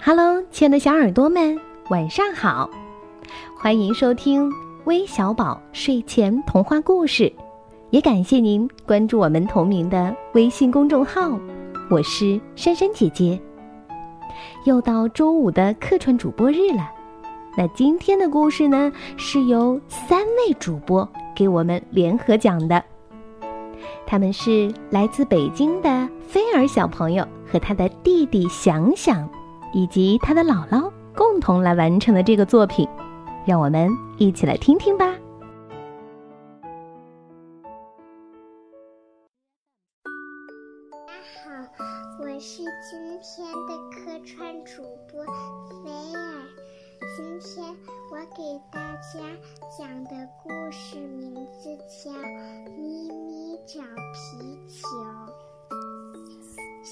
Hello，亲爱的小耳朵们，晚上好！欢迎收听微小宝睡前童话故事，也感谢您关注我们同名的微信公众号。我是珊珊姐姐。又到周五的客串主播日了，那今天的故事呢，是由三位主播给我们联合讲的。他们是来自北京的菲儿小朋友和他的弟弟想想。以及他的姥姥共同来完成的这个作品，让我们一起来听听吧。大家好，我是今天的客串主播菲儿。今天我给大家讲的故事名字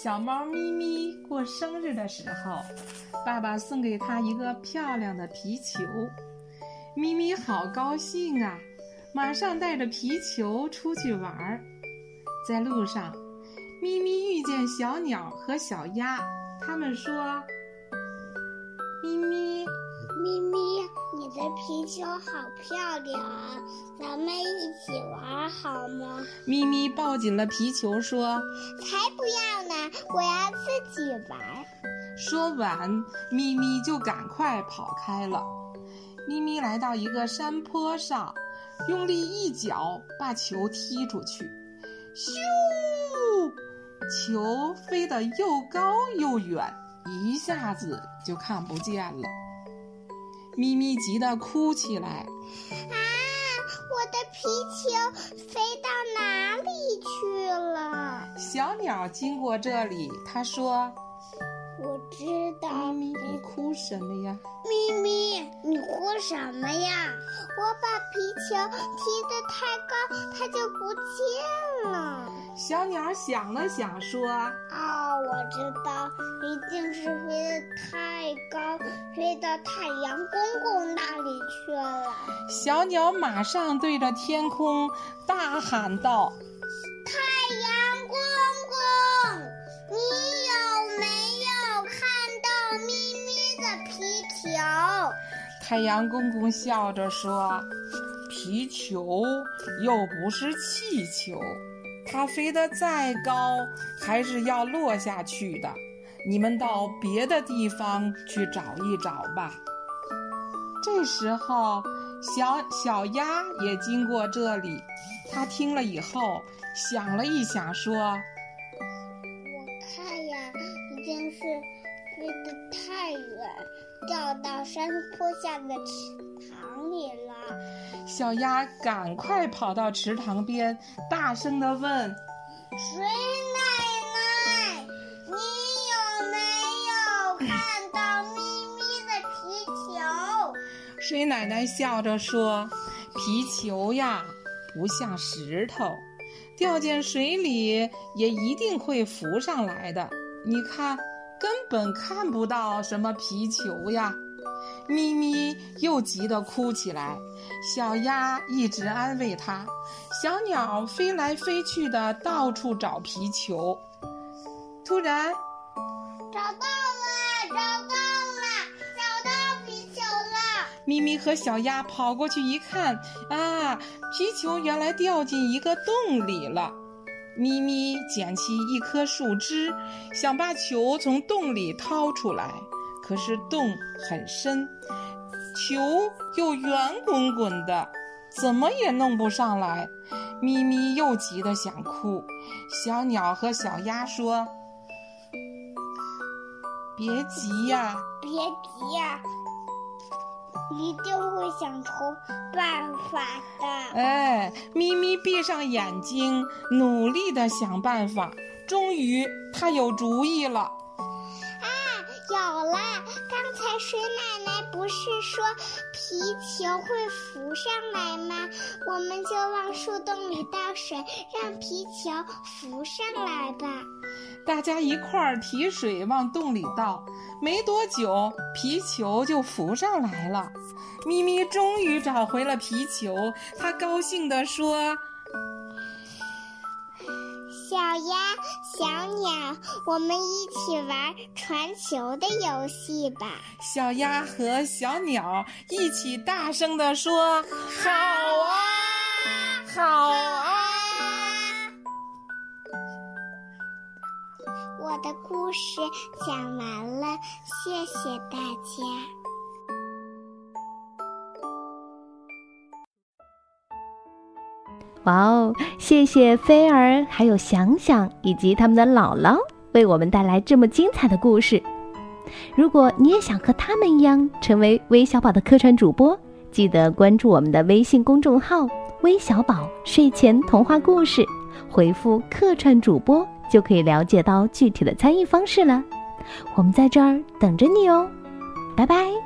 小猫咪咪过生日的时候，爸爸送给它一个漂亮的皮球。咪咪好高兴啊，马上带着皮球出去玩儿。在路上，咪咪遇见小鸟和小鸭，他们说：“咪咪，咪咪，你的皮球好漂亮啊，咱们一起玩好吗？”咪咪抱紧了皮球说：“才不要！”我要自己玩。说完，咪咪就赶快跑开了。咪咪来到一个山坡上，用力一脚把球踢出去，咻！球飞得又高又远，一下子就看不见了。咪咪急得哭起来：“啊，我的皮球飞到哪里去了？”小鸟经过这里，它说：“我知道。”咪咪，你哭什么呀？咪咪，你哭什么呀？我把皮球踢得太高，它就不见了。小鸟想了想，说：“哦，我知道，一定是飞得太高，飞到太阳公公那里去了。”小鸟马上对着天空大喊道。太阳公公笑着说：“皮球又不是气球，它飞得再高还是要落下去的。你们到别的地方去找一找吧。”这时候，小小鸭也经过这里，它听了以后想了一想，说：“太远。”掉到山坡下的池塘里了。小鸭赶快跑到池塘边，大声地问：“水奶奶，你有没有看到咪咪的皮球？”水奶奶笑着说：“皮球呀，不像石头，掉进水里也一定会浮上来的。你看。”根本看不到什么皮球呀！咪咪又急得哭起来。小鸭一直安慰它，小鸟飞来飞去的到处找皮球。突然，找到了，找到了，找到皮球了！咪咪和小鸭跑过去一看，啊，皮球原来掉进一个洞里了。咪咪捡起一棵树枝，想把球从洞里掏出来，可是洞很深，球又圆滚滚的，怎么也弄不上来。咪咪又急得想哭。小鸟和小鸭说：“别急呀，别急呀。”一定会想出办法的。哎，咪咪闭上眼睛，努力的想办法。终于，他有主意了。啊，有了！刚才水奶奶不是说皮球会浮上来吗？我们就往树洞里倒水，让皮球浮上来吧。大家一块儿提水往洞里倒，没多久，皮球就浮上来了。咪咪终于找回了皮球，它高兴地说：“小鸭，小鸟，我们一起玩传球的游戏吧。小鸭和小鸟一起大声地说：“好啊，好啊！”的故事讲完了，谢谢大家。哇哦！谢谢菲儿，还有想想以及他们的姥姥，为我们带来这么精彩的故事。如果你也想和他们一样成为微小宝的客串主播，记得关注我们的微信公众号“微小宝睡前童话故事”，回复“客串主播”就可以了解到具体的参与方式了。我们在这儿等着你哦，拜拜。